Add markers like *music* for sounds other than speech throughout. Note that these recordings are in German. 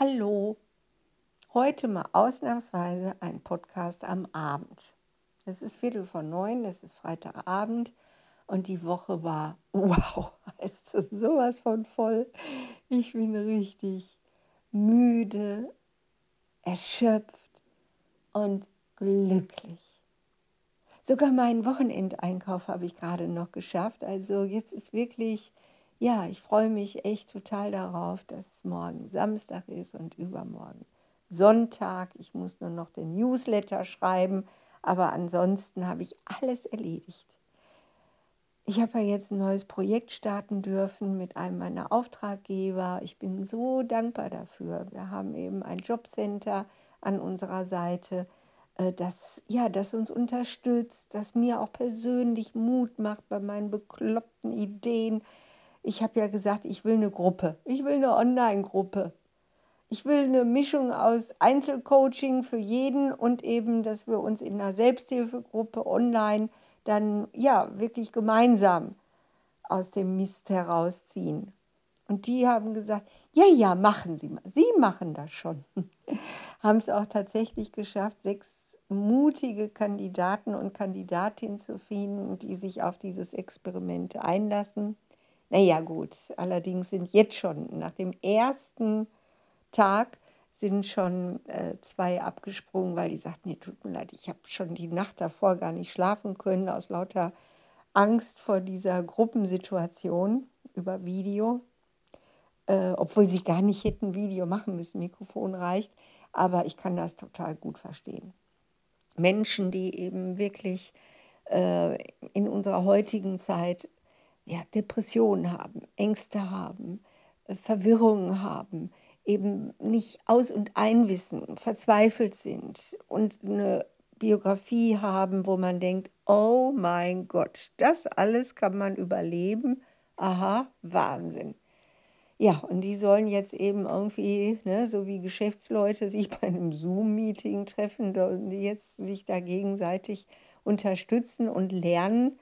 Hallo, heute mal ausnahmsweise ein Podcast am Abend. Es ist Viertel vor neun, es ist Freitagabend und die Woche war, *laughs* wow, es ist sowas von voll. Ich bin richtig müde, erschöpft und glücklich. Sogar meinen Wochenendeinkauf habe ich gerade noch geschafft. Also jetzt ist wirklich ja, ich freue mich echt total darauf, dass morgen Samstag ist und übermorgen Sonntag. Ich muss nur noch den Newsletter schreiben, aber ansonsten habe ich alles erledigt. Ich habe ja jetzt ein neues Projekt starten dürfen mit einem meiner Auftraggeber. Ich bin so dankbar dafür. Wir haben eben ein Jobcenter an unserer Seite, äh, das, ja, das uns unterstützt, das mir auch persönlich Mut macht bei meinen bekloppten Ideen, ich habe ja gesagt, ich will eine Gruppe. Ich will eine Online-Gruppe. Ich will eine Mischung aus Einzelcoaching für jeden und eben, dass wir uns in einer Selbsthilfegruppe online dann ja wirklich gemeinsam aus dem Mist herausziehen. Und die haben gesagt, ja, ja, machen Sie mal. Sie machen das schon. *laughs* haben es auch tatsächlich geschafft, sechs mutige Kandidaten und Kandidatinnen zu finden, die sich auf dieses Experiment einlassen. Naja gut, allerdings sind jetzt schon nach dem ersten Tag sind schon äh, zwei abgesprungen, weil die sagten, nee, tut mir leid, ich habe schon die Nacht davor gar nicht schlafen können aus lauter Angst vor dieser Gruppensituation über Video, äh, obwohl sie gar nicht hätten Video machen müssen, Mikrofon reicht, aber ich kann das total gut verstehen. Menschen, die eben wirklich äh, in unserer heutigen Zeit ja, Depressionen haben, Ängste haben, äh, Verwirrungen haben, eben nicht aus- und einwissen, verzweifelt sind und eine Biografie haben, wo man denkt, oh mein Gott, das alles kann man überleben. Aha, Wahnsinn. Ja, und die sollen jetzt eben irgendwie, ne, so wie Geschäftsleute sich *laughs* bei einem Zoom-Meeting treffen, jetzt sich da gegenseitig unterstützen und lernen,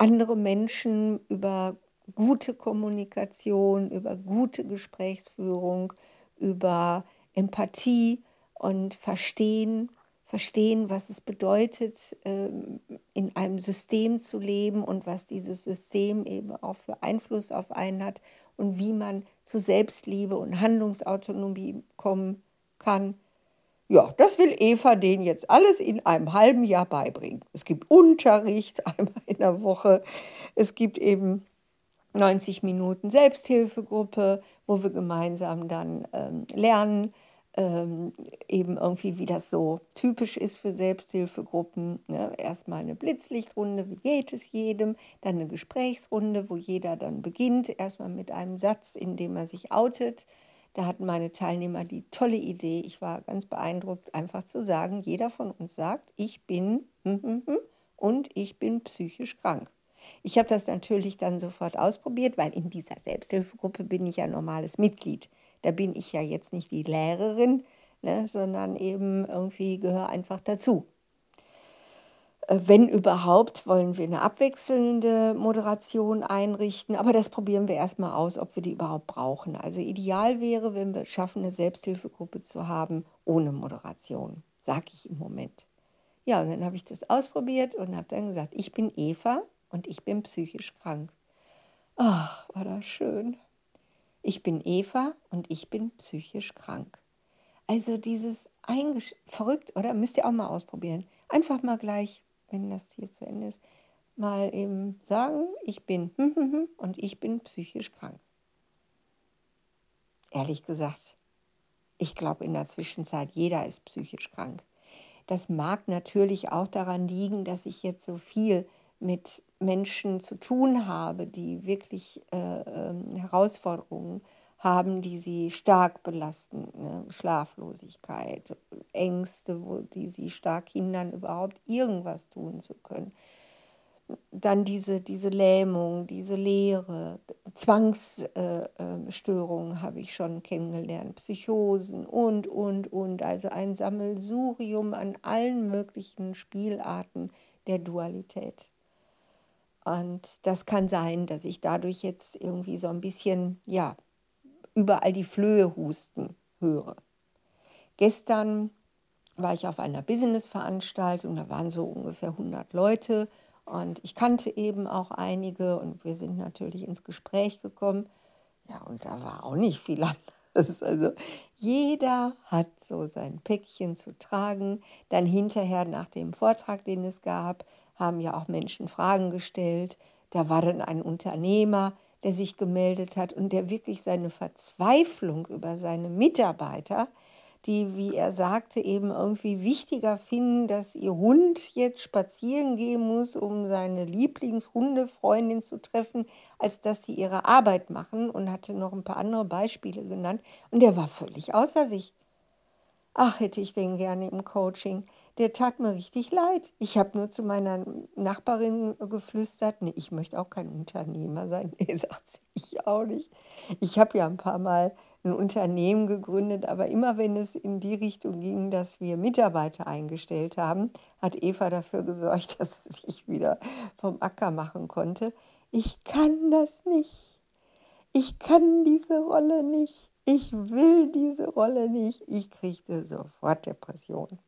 andere Menschen über gute Kommunikation, über gute Gesprächsführung, über Empathie und Verstehen, verstehen, was es bedeutet, ähm, in einem System zu leben und was dieses System eben auch für Einfluss auf einen hat und wie man zu Selbstliebe und Handlungsautonomie kommen kann ja, das will Eva denen jetzt alles in einem halben Jahr beibringen. Es gibt Unterricht *laughs* einmal in Woche. Es gibt eben 90 Minuten Selbsthilfegruppe, wo wir gemeinsam dann ähm, lernen, ähm, eben irgendwie, wie das so typisch ist für Selbsthilfegruppen. Ne? Erstmal eine Blitzlichtrunde, wie geht es jedem, dann eine Gesprächsrunde, wo jeder dann beginnt, erstmal mit einem Satz, in dem er sich outet da hatten meine Teilnehmer die tolle Idee, ich war ganz beeindruckt, einfach zu sagen, jeder von uns sagt, ich bin hm, hm, hm, und ich bin psychisch krank. Ich habe das natürlich dann sofort ausprobiert, weil in dieser Selbsthilfegruppe bin ich ja normales Mitglied. Da bin ich ja jetzt nicht die Lehrerin, ne, sondern eben irgendwie gehöre einfach dazu. Äh, wenn überhaupt, wollen wir eine abwechselnde Moderation einrichten. Aber das probieren wir erstmal aus, ob wir die überhaupt brauchen. Also ideal wäre, wenn wir schaffen, eine Selbsthilfegruppe zu haben ohne Moderation, sage ich im Moment. Ja, und dann habe ich das ausprobiert und habe dann gesagt, ich bin Eva und ich bin psychisch krank. Ach, war das schön. Ich bin Eva und ich bin psychisch krank. Also dieses Eingesch verrückt, oder? Müsst ihr auch mal ausprobieren. Einfach mal gleich wenn das hier zu Ende ist, mal eben sagen, ich bin *laughs* und ich bin psychisch krank. Ehrlich gesagt, ich glaube in der Zwischenzeit, jeder ist psychisch krank. Das mag natürlich auch daran liegen, dass ich jetzt so viel mit Menschen zu tun habe, die wirklich äh, äh, Herausforderungen haben, die sie stark belasten. Ne? Schlaflosigkeit, Ängste, wo, die sie stark hindern, überhaupt irgendwas tun zu können. Dann diese, diese Lähmung, diese Leere, Zwangsstörungen äh, habe ich schon kennengelernt, Psychosen und, und, und. Also ein Sammelsurium an allen möglichen Spielarten der Dualität. Und das kann sein, dass ich dadurch jetzt irgendwie so ein bisschen, ja, überall die Flöhe husten höre. Gestern war ich auf einer Business-Veranstaltung, da waren so ungefähr 100 Leute und ich kannte eben auch einige und wir sind natürlich ins Gespräch gekommen. Ja, und da war auch nicht viel *laughs* anderes. Also jeder hat so sein Päckchen zu tragen. Dann hinterher nach dem Vortrag, den es gab, haben ja auch Menschen Fragen gestellt. Da war dann ein Unternehmer, der sich gemeldet hat und der wirklich seine Verzweiflung über seine Mitarbeiter die, wie er sagte, eben irgendwie wichtiger finden, dass ihr Hund jetzt spazieren gehen muss, um seine Lieblingshundefreundin zu treffen, als dass sie ihre Arbeit machen und hatte noch ein paar andere Beispiele genannt. Und der war völlig außer sich. Ach, hätte ich den gerne im Coaching. Der tat mir richtig leid. Ich habe nur zu meiner Nachbarin geflüstert, nee, ich möchte auch kein Unternehmer sein. *laughs* Nee, sagt sie, ich auch nicht. Ich habe ja ein paar Mal ein Unternehmen gegründet, aber immer wenn es in die Richtung ging, dass wir Mitarbeiter eingestellt haben, hat Eva dafür gesorgt, *laughs* dass es sich wieder vom Acker machen konnte. Ich kann das nicht. Ich kann diese Rolle nicht. Ich will diese Rolle nicht. Ich kriegte sofort Depression.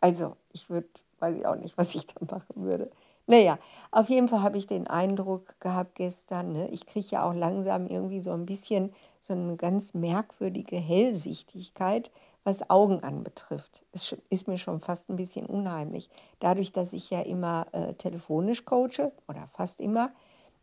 Also, ich würde, weiß ich auch nicht, was ich da machen würde. Naja, auf jeden Fall habe ich den Eindruck gehabt gestern, ne, ich kriege ja auch langsam irgendwie so ein bisschen so eine ganz merkwürdige Hellsichtigkeit, was Augen anbetrifft. Es ist mir schon fast ein bisschen unheimlich. Dadurch, dass ich ja immer äh, telefonisch coache oder fast immer,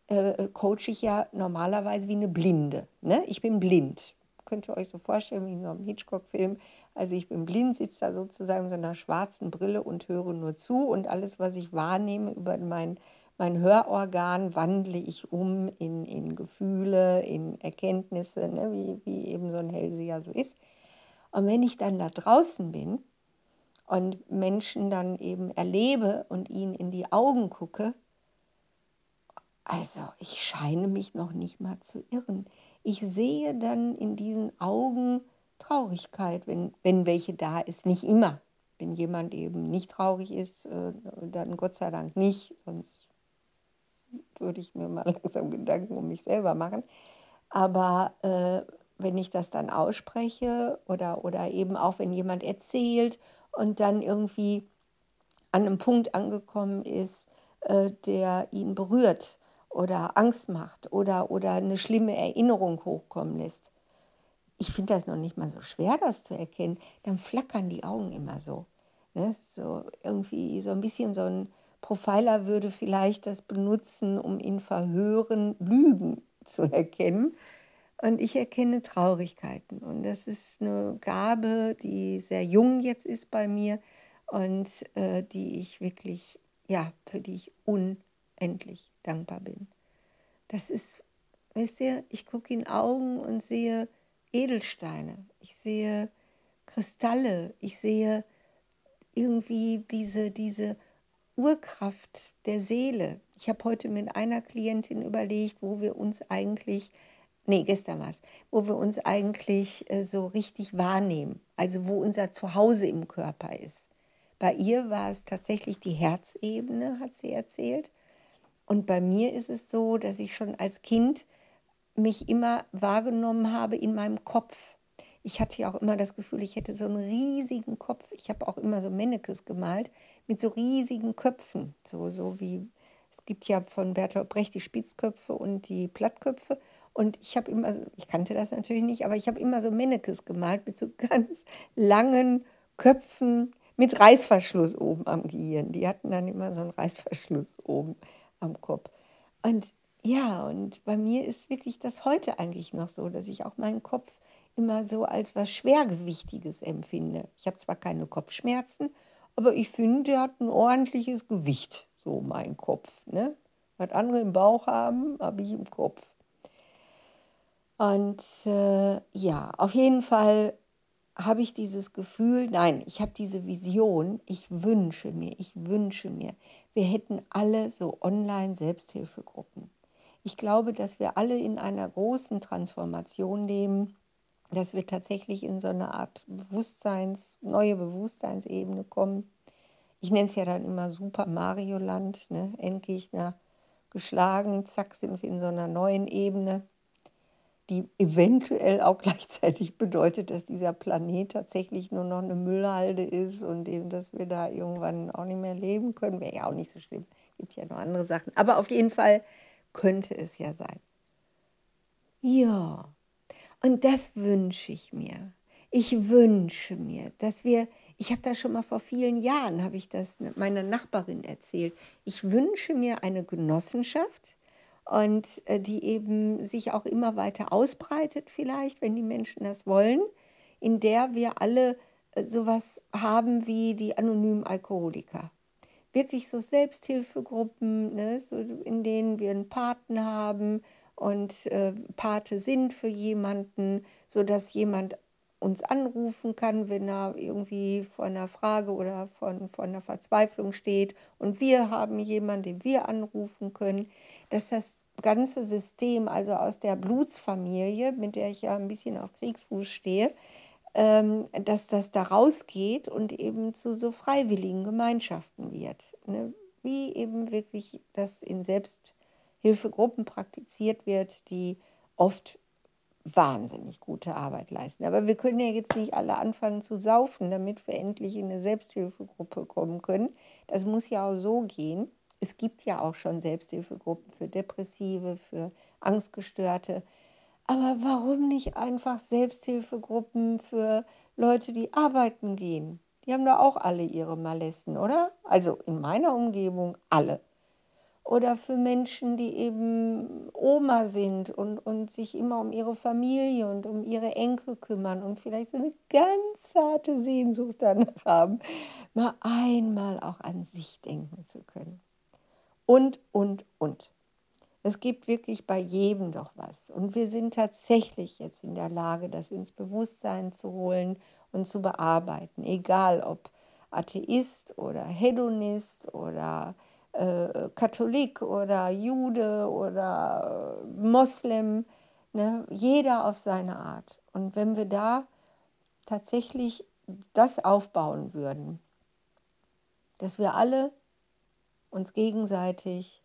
äh, coache ich ja normalerweise wie eine Blinde. Ne? Ich bin blind. Könnt ihr euch so vorstellen wie in einem Hitchcock-Film. Also ich bin blind, sitze da sozusagen in so einer schwarzen Brille und höre nur zu und alles, was ich wahrnehme über mein mein Hörorgan wandle ich um in, in Gefühle, in Erkenntnisse, ne, wie, wie eben so ein Hellseher so ist. Und wenn ich dann da draußen bin und Menschen dann eben erlebe und ihnen in die Augen gucke, also ich scheine mich noch nicht mal zu irren. Ich sehe dann in diesen Augen Traurigkeit, wenn, wenn welche da ist. Nicht immer. Wenn jemand eben nicht traurig ist, äh, dann Gott sei Dank nicht, sonst würde ich mir mal *laughs* langsam Gedanken um mich selber machen. Aber äh, wenn ich das dann ausspreche oder, oder eben auch wenn jemand erzählt und dann irgendwie an einem Punkt angekommen ist, äh, der ihn berührt oder Angst macht oder, oder eine schlimme Erinnerung hochkommen lässt. Ich finde das noch nicht mal so schwer, das zu erkennen. Dann flackern die Augen immer so. Ne? So irgendwie so ein bisschen so ein Profiler würde vielleicht das benutzen, um in Verhören Lügen zu erkennen. Und ich erkenne Traurigkeiten. Und das ist eine Gabe, die sehr jung jetzt ist bei mir und äh, die ich wirklich, ja, für die ich unendlich dankbar bin. Das ist, wisst ihr, ich gucke in Augen und sehe Edelsteine, ich sehe Kristalle, ich sehe irgendwie diese, diese Urkraft der Seele. Ich habe heute mit einer Klientin überlegt, wo wir uns eigentlich, nee, gestern war es, wo wir uns eigentlich äh, so richtig wahrnehmen, also wo unser Zuhause im Körper ist. Bei ihr war es tatsächlich die Herzebene, hat sie erzählt. Und bei mir ist es so, dass ich schon als Kind mich immer wahrgenommen habe in meinem Kopf ich hatte ja auch immer das Gefühl, ich hätte so einen riesigen Kopf. Ich habe auch immer so Mennekes gemalt mit so riesigen Köpfen. So, so wie, es gibt ja von Bertolt Brecht die Spitzköpfe und die Plattköpfe. Und ich habe immer, ich kannte das natürlich nicht, aber ich habe immer so Mennekes gemalt mit so *laughs* ganz langen Köpfen mit Reißverschluss oben am Gehirn. Die hatten dann immer so einen Reißverschluss oben am Kopf. Und ja, und bei mir ist wirklich das heute eigentlich noch so, dass ich auch meinen Kopf immer so als was Schwergewichtiges empfinde. Ich habe zwar keine Kopfschmerzen, aber ich finde, der hat ein ordentliches Gewicht, so mein Kopf. Ne? Was andere im Bauch haben, habe ich im Kopf. Und äh, ja, auf jeden Fall habe ich dieses Gefühl, nein, ich habe diese Vision, ich wünsche mir, ich wünsche mir, wir hätten alle so Online-Selbsthilfegruppen. Ich glaube, dass wir alle in einer großen Transformation leben dass wir tatsächlich in so eine Art Bewusstseins, neue Bewusstseinsebene kommen. Ich nenne es ja dann immer Super Mario Land, ne? Endgegner geschlagen, zack, sind wir in so einer neuen Ebene. die eventuell auch *laughs* gleichzeitig bedeutet, dass dieser Planet tatsächlich nur noch eine Müllhalde ist und eben, dass wir da irgendwann auch nicht mehr leben können, wäre ja auch nicht so schlimm. Gibt ja noch andere Sachen. Aber auf jeden Fall könnte es ja sein. Ja, und das wünsche ich mir. Ich wünsche mir, dass wir, ich habe das schon mal vor vielen Jahren, habe ich das meiner Nachbarin erzählt, ich wünsche mir eine Genossenschaft und äh, die eben sich auch immer weiter ausbreitet vielleicht, wenn die Menschen das wollen, in der wir alle äh, sowas haben wie die anonymen Alkoholiker. Wirklich so Selbsthilfegruppen, ne, so in denen wir einen Paten haben und äh, Pate sind für jemanden, sodass jemand uns anrufen kann, wenn er irgendwie vor einer Frage oder von, von einer Verzweiflung steht und wir haben jemanden, den wir anrufen können, dass das ganze System, also aus der Blutsfamilie, mit der ich ja ein bisschen auf Kriegsfuß stehe, ähm, dass das da rausgeht und eben zu so freiwilligen Gemeinschaften wird. Ne? Wie eben wirklich das in Selbsthilfegruppen praktiziert wird, die oft wahnsinnig gute Arbeit leisten. Aber wir können ja jetzt nicht alle anfangen zu saufen, damit wir endlich in eine Selbsthilfegruppe kommen können. Das muss ja auch so gehen. Es gibt ja auch schon Selbsthilfegruppen für Depressive, für Angstgestörte. Aber warum nicht einfach Selbsthilfegruppen für Leute, die arbeiten gehen? Die haben da auch alle ihre Malessen, oder? Also in meiner Umgebung alle oder für Menschen, die eben Oma sind und, und sich immer um ihre Familie und um ihre Enkel kümmern und vielleicht so eine ganz zarte Sehnsucht danach haben, mal einmal auch an sich denken zu können. Und, und, und. Es gibt wirklich bei jedem doch was. Und wir sind tatsächlich jetzt in der Lage, das ins Bewusstsein zu holen und zu bearbeiten. Egal ob Atheist oder Hedonist oder äh, Katholik oder Jude oder äh, Moslem, ne? jeder auf seine Art. Und wenn wir da tatsächlich das aufbauen würden, dass wir alle uns gegenseitig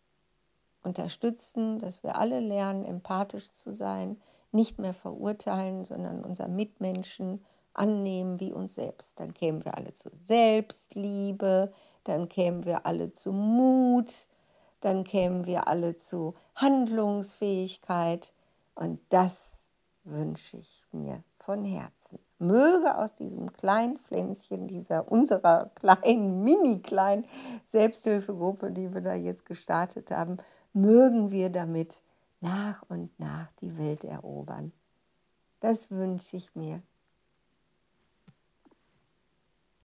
unterstützen, dass wir alle lernen, empathisch zu sein, nicht mehr verurteilen, sondern unser Mitmenschen annehmen wie uns selbst. Dann kämen wir alle zu Selbstliebe, dann kämen wir alle zu Mut, dann kämen wir alle zu Handlungsfähigkeit und das wünsche ich mir von Herzen. Möge aus diesem kleinen Pflänzchen, dieser unserer *laughs* kleinen, mini kleinen Selbsthilfegruppe, die wir da jetzt gestartet haben, mögen wir damit nach und nach die Welt erobern. Das wünsche ich mir